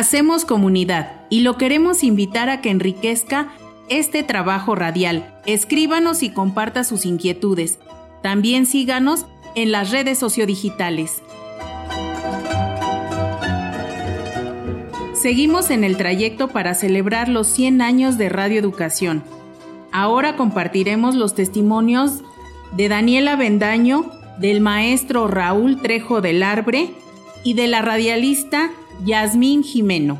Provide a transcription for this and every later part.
Hacemos comunidad y lo queremos invitar a que enriquezca este trabajo radial. Escríbanos y comparta sus inquietudes. También síganos en las redes sociodigitales. Seguimos en el trayecto para celebrar los 100 años de Radio Educación. Ahora compartiremos los testimonios de Daniela Bendaño, del maestro Raúl Trejo del Arbre y de la radialista Yasmín Jimeno.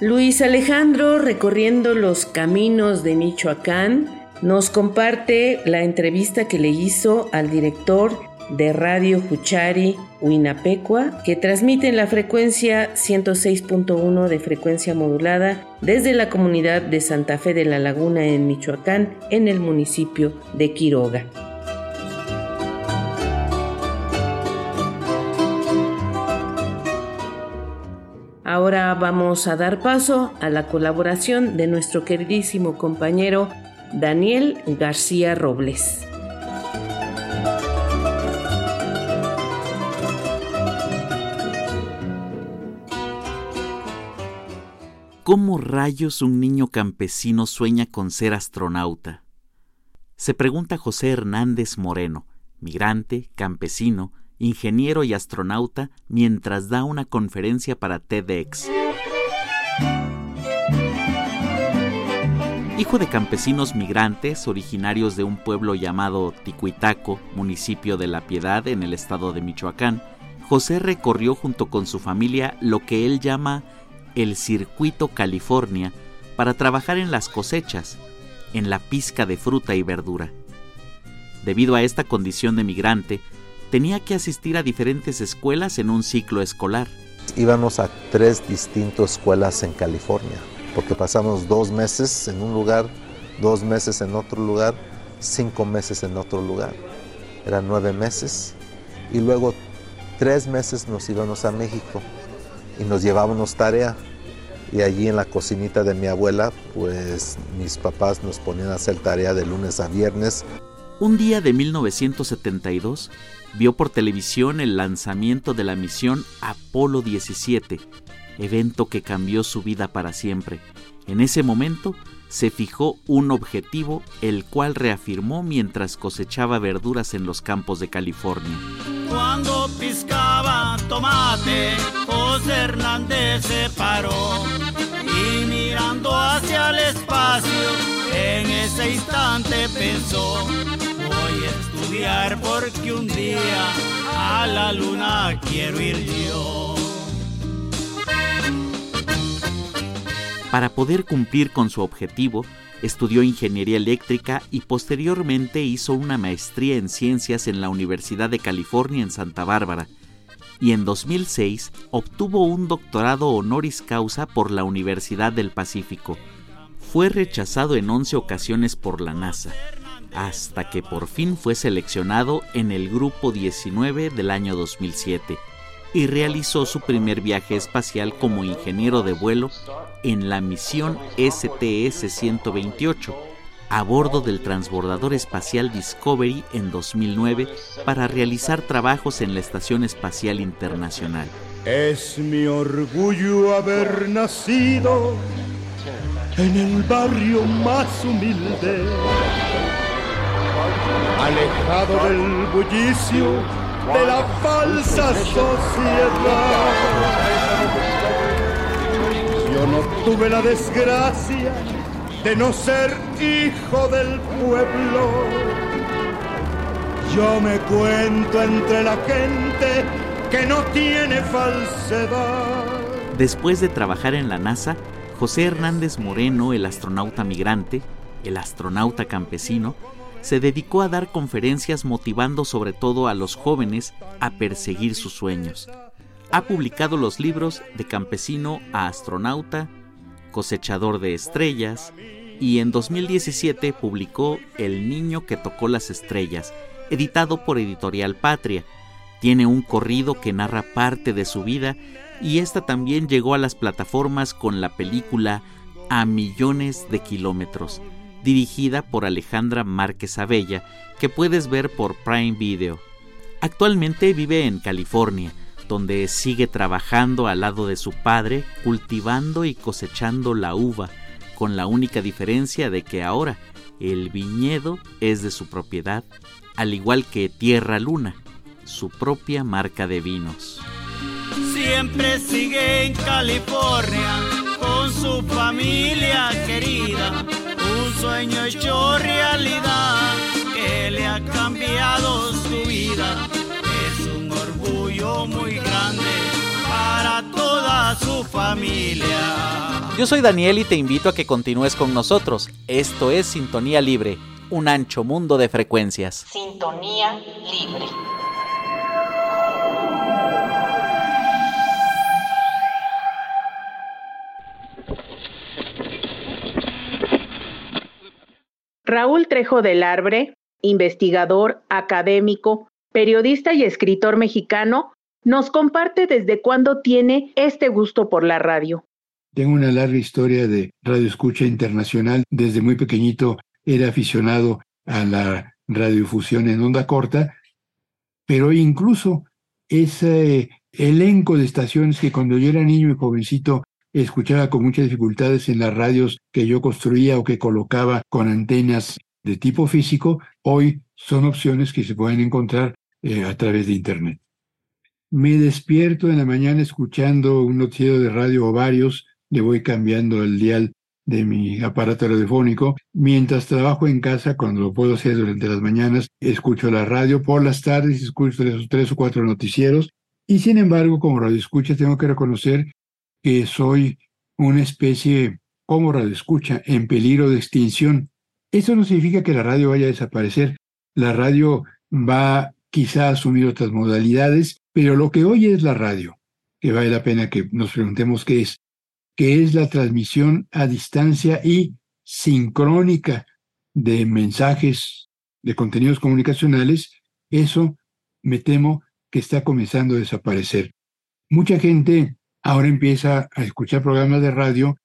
Luis Alejandro, recorriendo los caminos de Michoacán, nos comparte la entrevista que le hizo al director de Radio Juchari Huinapecua, que transmite en la frecuencia 106.1 de frecuencia modulada desde la comunidad de Santa Fe de la Laguna en Michoacán, en el municipio de Quiroga. Ahora vamos a dar paso a la colaboración de nuestro queridísimo compañero Daniel García Robles. ¿Cómo rayos un niño campesino sueña con ser astronauta? Se pregunta José Hernández Moreno, migrante, campesino, ingeniero y astronauta, mientras da una conferencia para TEDx. Hijo de campesinos migrantes originarios de un pueblo llamado Ticuitaco, municipio de La Piedad en el estado de Michoacán, José recorrió junto con su familia lo que él llama el Circuito California para trabajar en las cosechas, en la pizca de fruta y verdura. Debido a esta condición de migrante, tenía que asistir a diferentes escuelas en un ciclo escolar. Íbamos a tres distintas escuelas en California, porque pasamos dos meses en un lugar, dos meses en otro lugar, cinco meses en otro lugar. Eran nueve meses. Y luego tres meses nos íbamos a México y nos llevábamos tarea. Y allí en la cocinita de mi abuela, pues mis papás nos ponían a hacer tarea de lunes a viernes. Un día de 1972, vio por televisión el lanzamiento de la misión Apolo 17, evento que cambió su vida para siempre. En ese momento se fijó un objetivo, el cual reafirmó mientras cosechaba verduras en los campos de California. Cuando piscaba tomate, José Hernández se paró y mirando hacia el espacio, en ese instante pensó, voy a estudiar porque un día a la luna quiero ir yo. Para poder cumplir con su objetivo, estudió ingeniería eléctrica y posteriormente hizo una maestría en ciencias en la Universidad de California en Santa Bárbara y en 2006 obtuvo un doctorado honoris causa por la Universidad del Pacífico. Fue rechazado en 11 ocasiones por la NASA, hasta que por fin fue seleccionado en el Grupo 19 del año 2007 y realizó su primer viaje espacial como ingeniero de vuelo en la misión STS-128 a bordo del transbordador espacial Discovery en 2009 para realizar trabajos en la Estación Espacial Internacional. Es mi orgullo haber nacido en el barrio más humilde, alejado del bullicio de la falsa sociedad. Yo no tuve la desgracia de no ser hijo del pueblo. Yo me cuento entre la gente que no tiene falsedad. Después de trabajar en la NASA, José Hernández Moreno, el astronauta migrante, el astronauta campesino, se dedicó a dar conferencias motivando sobre todo a los jóvenes a perseguir sus sueños. Ha publicado los libros De campesino a astronauta, Cosechador de estrellas, y en 2017 publicó El niño que tocó las estrellas, editado por Editorial Patria. Tiene un corrido que narra parte de su vida y esta también llegó a las plataformas con la película A millones de kilómetros, dirigida por Alejandra Márquez Abella, que puedes ver por Prime Video. Actualmente vive en California, donde sigue trabajando al lado de su padre, cultivando y cosechando la uva, con la única diferencia de que ahora el viñedo es de su propiedad, al igual que Tierra Luna, su propia marca de vinos. Siempre sigue en California con su familia querida, un sueño hecho realidad que le ha cambiado su vida. Es un orgullo muy grande para toda su familia. Yo soy Daniel y te invito a que continúes con nosotros. Esto es Sintonía Libre, un ancho mundo de frecuencias. Sintonía Libre. Raúl Trejo del Arbre, investigador, académico, periodista y escritor mexicano, nos comparte desde cuándo tiene este gusto por la radio. Tengo una larga historia de radio escucha internacional. Desde muy pequeñito era aficionado a la radiofusión en onda corta, pero incluso ese elenco de estaciones que cuando yo era niño y jovencito escuchaba con muchas dificultades en las radios que yo construía o que colocaba con antenas de tipo físico, hoy son opciones que se pueden encontrar eh, a través de Internet. Me despierto en la mañana escuchando un noticiero de radio o varios, le voy cambiando el dial de mi aparato radiofónico. Mientras trabajo en casa, cuando lo puedo hacer durante las mañanas, escucho la radio. Por las tardes escucho tres, tres o cuatro noticieros. Y sin embargo, como radio escucha, tengo que reconocer que soy una especie como radio escucha en peligro de extinción. Eso no significa que la radio vaya a desaparecer. La radio va quizá a asumir otras modalidades, pero lo que hoy es la radio, que vale la pena que nos preguntemos qué es, que es la transmisión a distancia y sincrónica de mensajes, de contenidos comunicacionales, eso me temo que está comenzando a desaparecer. Mucha gente ahora empieza a escuchar programas de radio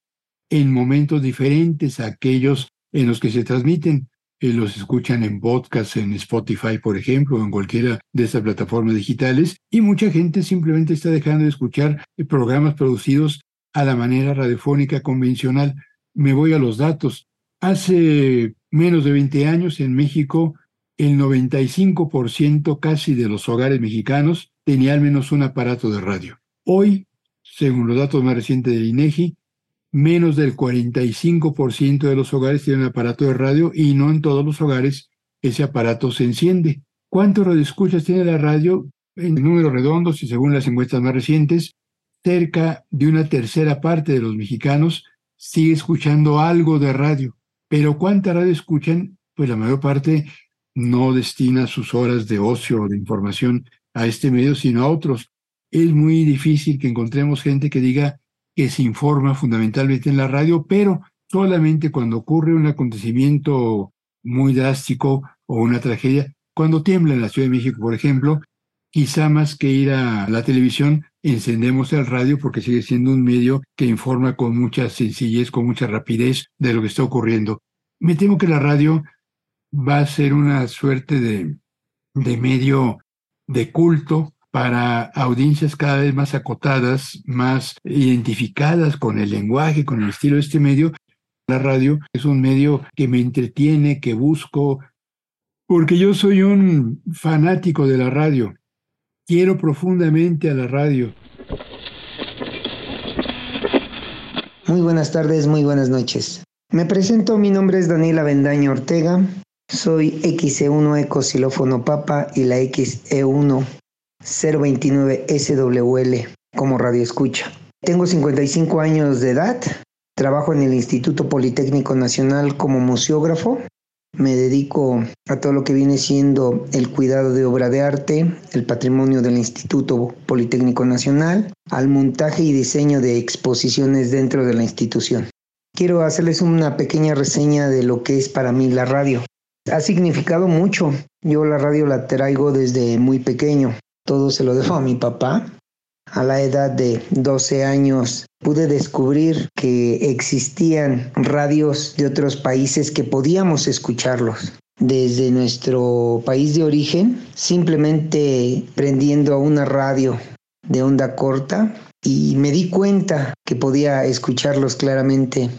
en momentos diferentes a aquellos en los que se transmiten. Eh, los escuchan en podcast, en Spotify, por ejemplo, o en cualquiera de estas plataformas digitales. Y mucha gente simplemente está dejando de escuchar eh, programas producidos a la manera radiofónica convencional. Me voy a los datos. Hace menos de 20 años en México, el 95% casi de los hogares mexicanos tenía al menos un aparato de radio. Hoy según los datos más recientes del INEGI, menos del 45% de los hogares tienen aparato de radio y no en todos los hogares ese aparato se enciende. ¿Cuántos radioescuchas tiene la radio? En números redondos y según las encuestas más recientes, cerca de una tercera parte de los mexicanos sigue escuchando algo de radio. Pero ¿cuánta radio escuchan? Pues la mayor parte no destina sus horas de ocio o de información a este medio, sino a otros es muy difícil que encontremos gente que diga que se informa fundamentalmente en la radio, pero solamente cuando ocurre un acontecimiento muy drástico o una tragedia, cuando tiembla en la Ciudad de México, por ejemplo, quizá más que ir a la televisión, encendemos el radio porque sigue siendo un medio que informa con mucha sencillez, con mucha rapidez de lo que está ocurriendo. Me temo que la radio va a ser una suerte de, de medio de culto para audiencias cada vez más acotadas, más identificadas con el lenguaje, con el estilo de este medio. La radio es un medio que me entretiene, que busco, porque yo soy un fanático de la radio. Quiero profundamente a la radio. Muy buenas tardes, muy buenas noches. Me presento, mi nombre es Daniela Bendaño Ortega. Soy XE1 Ecosilófono Papa y la XE1 029 SWL como radio escucha. Tengo 55 años de edad, trabajo en el Instituto Politécnico Nacional como museógrafo Me dedico a todo lo que viene siendo el cuidado de obra de arte, el patrimonio del Instituto Politécnico Nacional, al montaje y diseño de exposiciones dentro de la institución. Quiero hacerles una pequeña reseña de lo que es para mí la radio. Ha significado mucho. Yo la radio la traigo desde muy pequeño. Todo se lo dejo a mi papá. A la edad de 12 años pude descubrir que existían radios de otros países que podíamos escucharlos. Desde nuestro país de origen, simplemente prendiendo una radio de onda corta y me di cuenta que podía escucharlos claramente.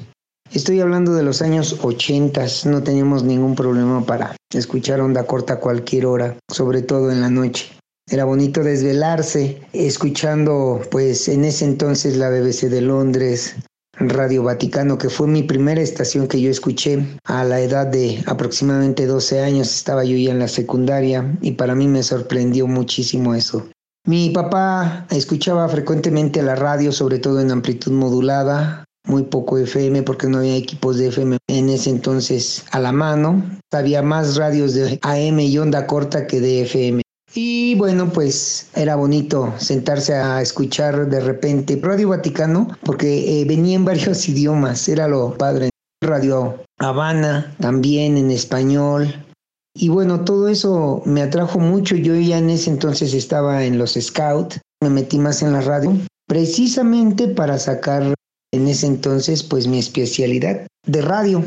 Estoy hablando de los años 80, no teníamos ningún problema para escuchar onda corta a cualquier hora, sobre todo en la noche. Era bonito desvelarse escuchando pues en ese entonces la BBC de Londres, Radio Vaticano, que fue mi primera estación que yo escuché a la edad de aproximadamente 12 años, estaba yo ya en la secundaria y para mí me sorprendió muchísimo eso. Mi papá escuchaba frecuentemente la radio, sobre todo en amplitud modulada, muy poco FM porque no había equipos de FM en ese entonces a la mano. Había más radios de AM y onda corta que de FM. Y bueno, pues era bonito sentarse a escuchar de repente Radio Vaticano porque eh, venía en varios idiomas, era lo padre. Radio Habana también en español. Y bueno, todo eso me atrajo mucho. Yo ya en ese entonces estaba en los Scouts, me metí más en la radio, precisamente para sacar en ese entonces pues mi especialidad de radio.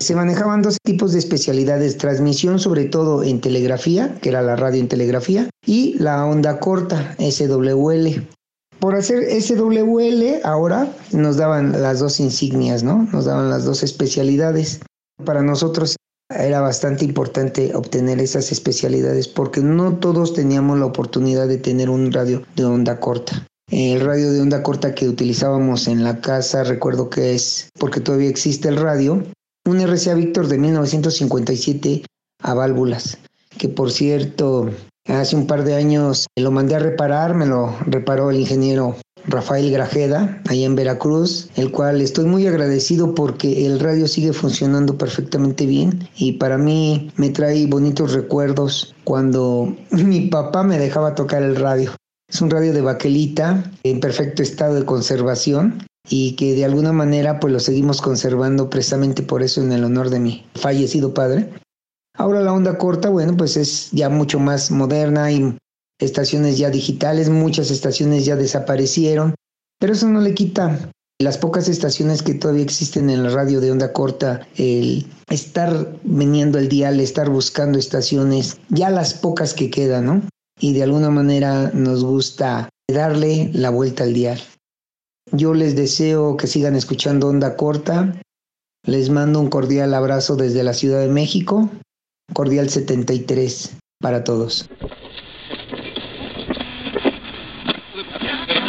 Se manejaban dos tipos de especialidades, transmisión sobre todo en telegrafía, que era la radio en telegrafía, y la onda corta, SWL. Por hacer SWL ahora nos daban las dos insignias, ¿no? Nos daban las dos especialidades. Para nosotros era bastante importante obtener esas especialidades porque no todos teníamos la oportunidad de tener un radio de onda corta. El radio de onda corta que utilizábamos en la casa, recuerdo que es, porque todavía existe el radio, un RCA Victor de 1957 a válvulas, que por cierto, hace un par de años lo mandé a reparar, me lo reparó el ingeniero Rafael Grajeda, allá en Veracruz, el cual estoy muy agradecido porque el radio sigue funcionando perfectamente bien y para mí me trae bonitos recuerdos cuando mi papá me dejaba tocar el radio. Es un radio de baquelita en perfecto estado de conservación y que de alguna manera pues lo seguimos conservando precisamente por eso en el honor de mi fallecido padre. Ahora la onda corta, bueno, pues es ya mucho más moderna y estaciones ya digitales, muchas estaciones ya desaparecieron, pero eso no le quita las pocas estaciones que todavía existen en la radio de onda corta, el estar veniendo el dial, estar buscando estaciones, ya las pocas que quedan, ¿no? Y de alguna manera nos gusta darle la vuelta al dial. Yo les deseo que sigan escuchando Onda Corta. Les mando un cordial abrazo desde la Ciudad de México. Cordial 73 para todos.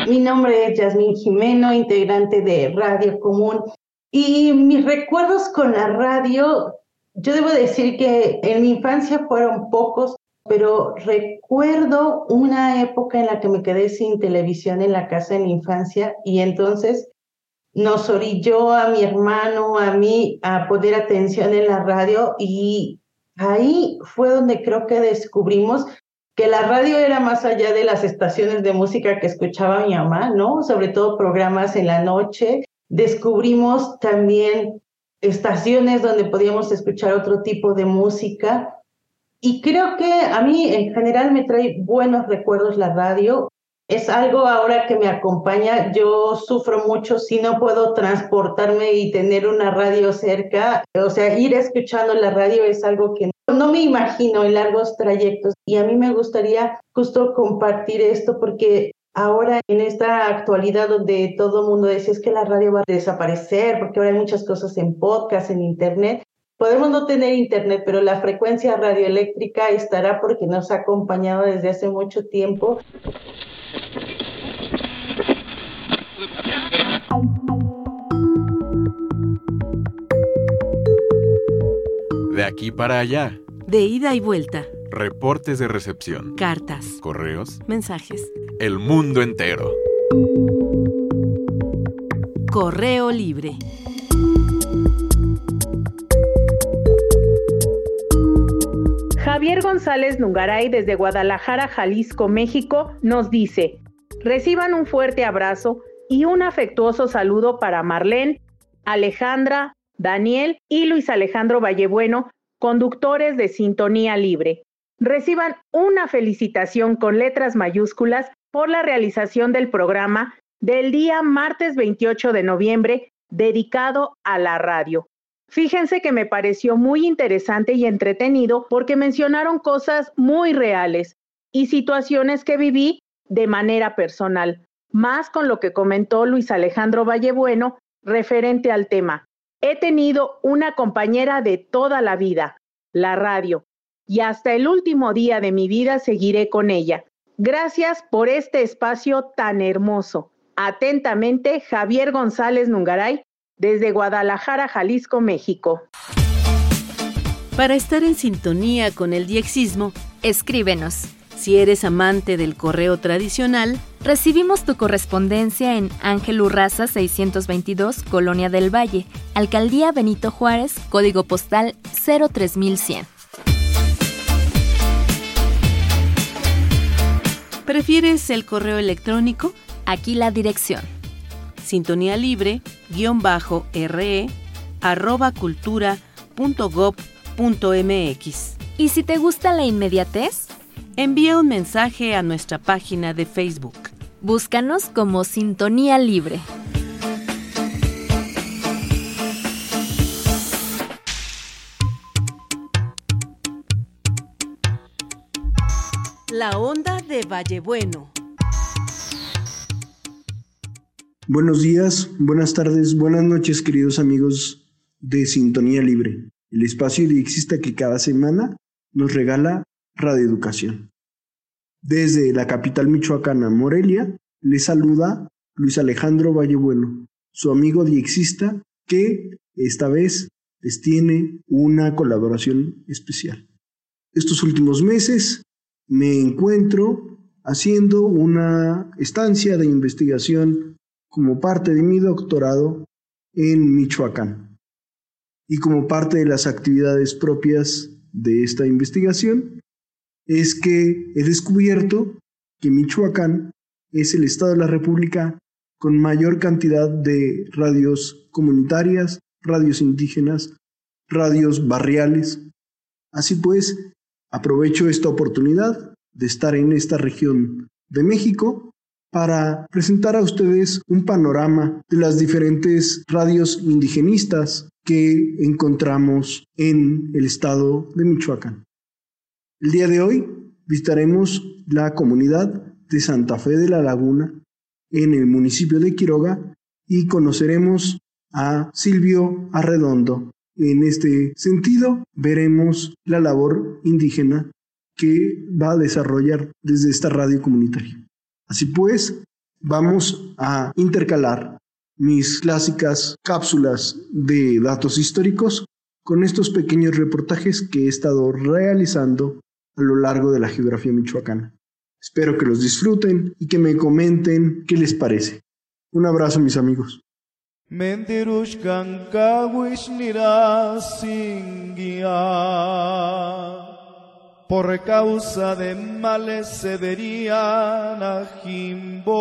Mi nombre es Yasmín Jimeno, integrante de Radio Común. Y mis recuerdos con la radio, yo debo decir que en mi infancia fueron pocos, pero recuerdo una época en la que me quedé sin televisión en la casa en la infancia y entonces nos orilló a mi hermano, a mí, a poner atención en la radio y ahí fue donde creo que descubrimos que la radio era más allá de las estaciones de música que escuchaba mi mamá, ¿no? Sobre todo programas en la noche. Descubrimos también estaciones donde podíamos escuchar otro tipo de música y creo que a mí en general me trae buenos recuerdos la radio. Es algo ahora que me acompaña. Yo sufro mucho si no puedo transportarme y tener una radio cerca. O sea, ir escuchando la radio es algo que no me imagino en largos trayectos. Y a mí me gustaría justo compartir esto porque ahora en esta actualidad donde todo el mundo dice es que la radio va a desaparecer porque ahora hay muchas cosas en podcast, en internet, Podemos no tener internet, pero la frecuencia radioeléctrica estará porque nos ha acompañado desde hace mucho tiempo. De aquí para allá. De ida y vuelta. Reportes de recepción. Cartas. Correos. Mensajes. El mundo entero. Correo libre. Javier González Nungaray desde Guadalajara, Jalisco, México, nos dice, reciban un fuerte abrazo y un afectuoso saludo para Marlene, Alejandra, Daniel y Luis Alejandro Vallebueno, conductores de Sintonía Libre. Reciban una felicitación con letras mayúsculas por la realización del programa del día martes 28 de noviembre dedicado a la radio. Fíjense que me pareció muy interesante y entretenido porque mencionaron cosas muy reales y situaciones que viví de manera personal, más con lo que comentó Luis Alejandro Vallebueno referente al tema. He tenido una compañera de toda la vida, la radio, y hasta el último día de mi vida seguiré con ella. Gracias por este espacio tan hermoso. Atentamente, Javier González Nungaray, desde Guadalajara, Jalisco, México. Para estar en sintonía con el diexismo, escríbenos. Si eres amante del correo tradicional, recibimos tu correspondencia en Ángel Urraza 622, Colonia del Valle, Alcaldía Benito Juárez, código postal 03100. ¿Prefieres el correo electrónico? Aquí la dirección. Sintonía libre, guion bajo, re, arroba cultura punto punto mx. ¿Y si te gusta la inmediatez? Envía un mensaje a nuestra página de Facebook. Búscanos como Sintonía Libre. La onda de Vallebueno. Buenos días, buenas tardes, buenas noches, queridos amigos de Sintonía Libre, el espacio diexista que cada semana nos regala Radioeducación. Desde la capital michoacana, Morelia, les saluda Luis Alejandro Vallebueno, su amigo diexista que esta vez les tiene una colaboración especial. Estos últimos meses me encuentro haciendo una estancia de investigación como parte de mi doctorado en Michoacán. Y como parte de las actividades propias de esta investigación, es que he descubierto que Michoacán es el estado de la República con mayor cantidad de radios comunitarias, radios indígenas, radios barriales. Así pues, aprovecho esta oportunidad de estar en esta región de México para presentar a ustedes un panorama de las diferentes radios indigenistas que encontramos en el estado de Michoacán. El día de hoy visitaremos la comunidad de Santa Fe de la Laguna en el municipio de Quiroga y conoceremos a Silvio Arredondo. En este sentido, veremos la labor indígena que va a desarrollar desde esta radio comunitaria. Así pues, vamos a intercalar mis clásicas cápsulas de datos históricos con estos pequeños reportajes que he estado realizando a lo largo de la geografía michoacana. Espero que los disfruten y que me comenten qué les parece. Un abrazo mis amigos. Por causa de males se verían a Jimbo.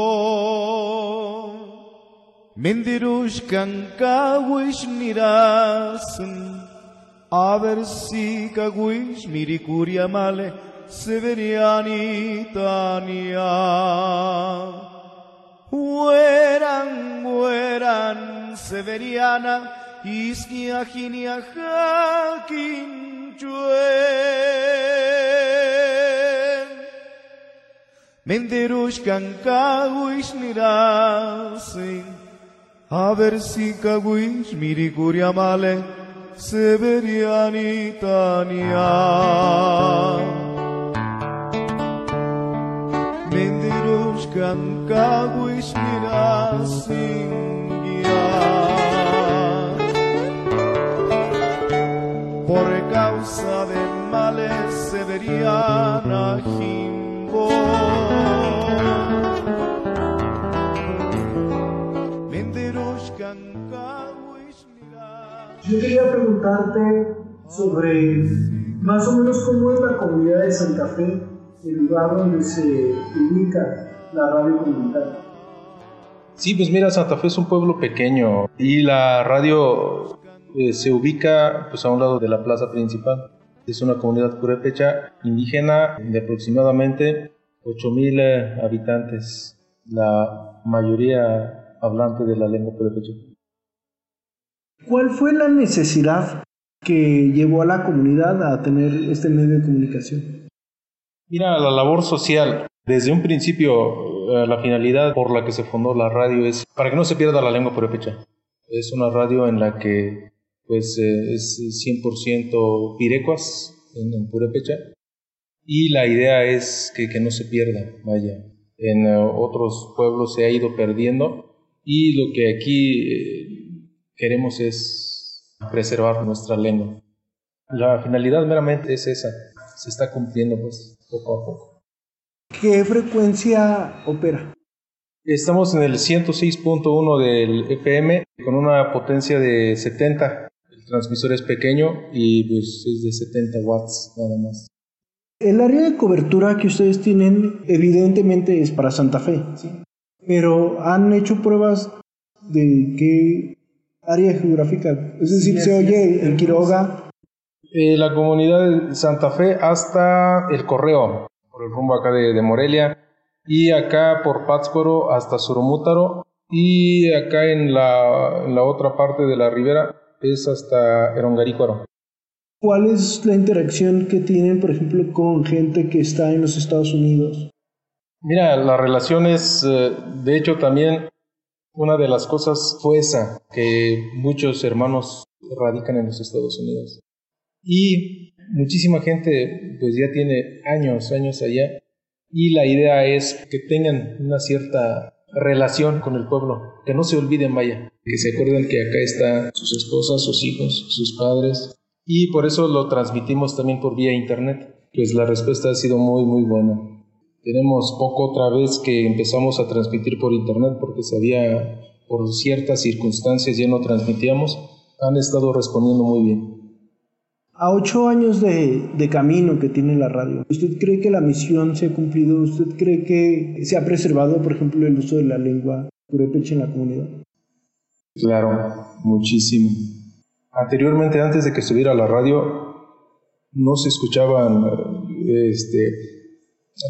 Mendirushkan kawish a ver si caguis miricuria male severiani tania. Hueran, hueran, severiana, isquia ginia jaquin chuen. Menderushkan caguis mirasin, a ver si caguis miricuria male Severianitania. Yo quería preguntarte sobre más o menos cómo es la comunidad de Santa Fe, el lugar donde se ubica la radio comunitaria. Sí, pues mira, Santa Fe es un pueblo pequeño y la radio eh, se ubica pues a un lado de la plaza principal. Es una comunidad purépecha indígena de aproximadamente 8.000 eh, habitantes, la mayoría hablante de la lengua purépecha. ¿Cuál fue la necesidad que llevó a la comunidad a tener este medio de comunicación? Mira, la labor social. Desde un principio, eh, la finalidad por la que se fundó la radio es para que no se pierda la lengua purépecha. Es una radio en la que pues eh, es 100% pirecuas en, en, purépecha y la idea es que, que no se pierda, vaya. En uh, otros pueblos se ha ido perdiendo y lo que aquí eh, queremos es preservar nuestra lengua. La finalidad meramente es esa, se está cumpliendo pues poco a poco. ¿Qué frecuencia opera? Estamos en el 106.1 del FM con una potencia de 70. El transmisor es pequeño y pues es de 70 watts nada más. El área de cobertura que ustedes tienen evidentemente es para Santa Fe, ¿sí? pero han hecho pruebas de qué área geográfica, es decir, sí, se oye en Quiroga. Eh, la comunidad de Santa Fe hasta el Correo, por el rumbo acá de, de Morelia, y acá por Pátzcuaro hasta Suromútaro, y acá en la, en la otra parte de la ribera es hasta Erongarícuaro. ¿Cuál es la interacción que tienen, por ejemplo, con gente que está en los Estados Unidos? Mira, la relación es, de hecho, también una de las cosas fue esa, que muchos hermanos radican en los Estados Unidos. Y muchísima gente, pues ya tiene años, años allá, y la idea es que tengan una cierta relación con el pueblo, que no se olviden, vaya, que se acuerden que acá están sus esposas, sus hijos, sus padres, y por eso lo transmitimos también por vía internet. Pues la respuesta ha sido muy, muy buena. Tenemos poco otra vez que empezamos a transmitir por internet porque sabía por ciertas circunstancias ya no transmitíamos. Han estado respondiendo muy bien. A ocho años de, camino que tiene la radio, ¿usted cree que la misión se ha cumplido? ¿Usted cree que se ha preservado, por ejemplo, el uso de la lengua purépecha en la comunidad? Claro, muchísimo. Anteriormente, antes de que estuviera la radio, no se escuchaban este,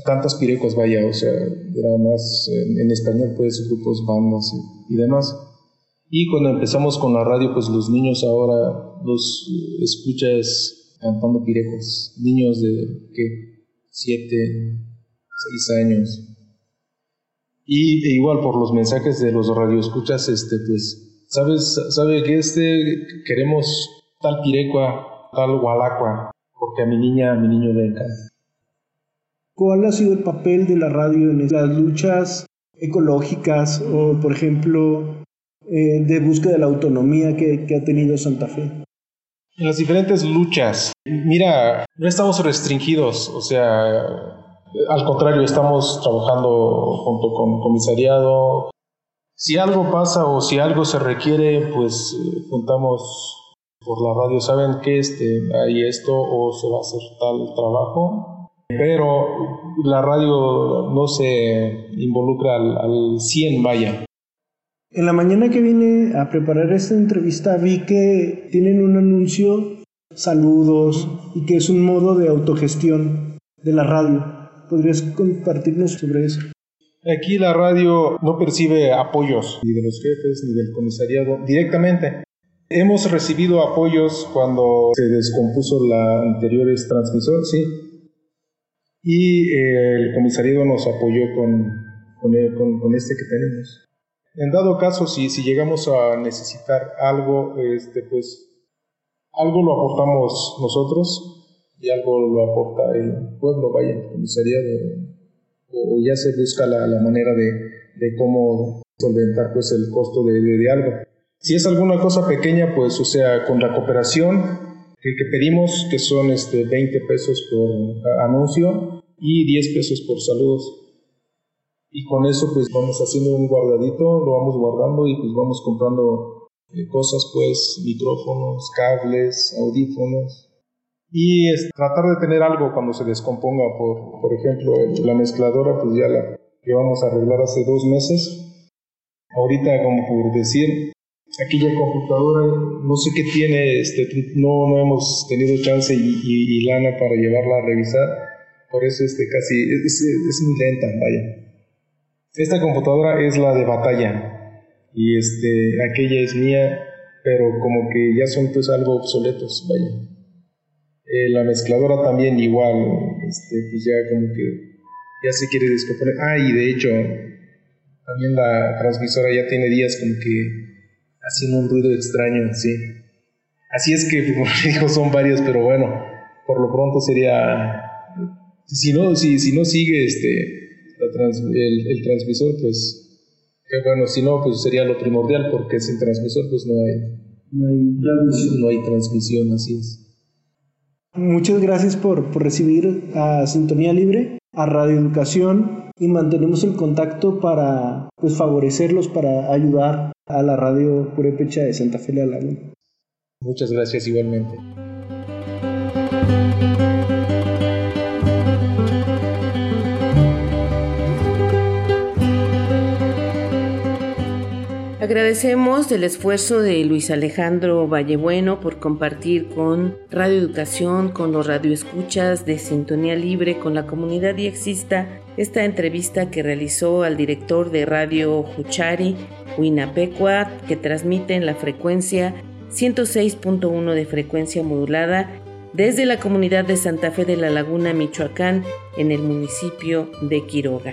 tantas pirecos, vaya, o sea, era más en, en español, pues, grupos, bandas y, y, demás. Y cuando empezamos con la radio, pues los niños ahora los escuchas cantando pirecos, niños de, ¿qué? Siete, seis años. Y e igual por los mensajes de los radioescuchas, este, pues, ¿Sabes? ¿Sabe que este queremos tal pirecua, tal gualacua? Porque a mi niña, a mi niño le encanta. ¿Cuál ha sido el papel de la radio en las luchas ecológicas o, por ejemplo, eh, de búsqueda de la autonomía que, ha tenido Santa Fe? En las diferentes luchas, mira, no estamos restringidos, o sea, al contrario, estamos trabajando junto con comisariado, si algo pasa o si algo se requiere, pues eh, juntamos por la radio, saben que este, hay esto o se va a hacer tal trabajo, pero la radio no se involucra al, al 100, vaya. En la mañana que vine a preparar esta entrevista vi que tienen un anuncio, saludos, y que es un modo de autogestión de la radio. ¿Podrías compartirnos sobre eso? Aquí la radio no percibe apoyos ni de los jefes ni del comisariado directamente. Hemos recibido apoyos cuando se descompuso la anterior transmisor, sí. Y eh, el comisariado nos apoyó con, con, el, con, con, este que tenemos. En dado caso, si, si llegamos a necesitar algo, este, pues algo lo aportamos nosotros y algo lo aporta el pueblo, vaya, el comisariado o ya se busca la, la manera de, de, cómo solventar pues el costo de, de, de, algo. Si es alguna cosa pequeña, pues o sea, con la cooperación que, que pedimos, que son este, 20 pesos por anuncio y 10 pesos por saludos. Y con eso pues vamos haciendo un guardadito, lo vamos guardando y pues vamos comprando eh, cosas pues, micrófonos, cables, audífonos y es tratar de tener algo cuando se descomponga, por, por ejemplo, la mezcladora, pues ya la llevamos a arreglar hace dos meses. Ahorita, como por decir, aquella computadora, no sé qué tiene, este, no, no hemos tenido chance y, y, lana para llevarla a revisar, por eso este, casi es, es, muy lenta, vaya. Esta computadora es la de batalla y este, aquella es mía, pero como que ya son pues algo obsoletos, vaya. Eh, la mezcladora también igual, este, pues ya como que ya se quiere descomponer. Ah, y de hecho, también la transmisora ya tiene días como que haciendo un ruido extraño, sí. Así es que, como dijo, son varios, pero bueno, por lo pronto sería, si no, si, si no sigue este, el, transmisor, pues, bueno, si no, pues sería lo primordial, porque sin transmisor, pues no hay, no hay transmisión, no hay transmisión así es. Muchas gracias por, por recibir a Sintonía Libre, a Radio Educación y mantenemos el contacto para pues, favorecerlos, para ayudar a la radio Purepecha de Santa Fe de la Laguna. Muchas gracias igualmente. Agradecemos el esfuerzo de Luis Alejandro Vallebueno por compartir con Radio Educación, con los radioescuchas de Sintonía Libre, con la comunidad diexista, esta entrevista que realizó al director de Radio Juchari, Huinapecua, que transmite en la frecuencia 106.1 de frecuencia modulada desde la comunidad de Santa Fe de la Laguna, Michoacán, en el municipio de Quiroga.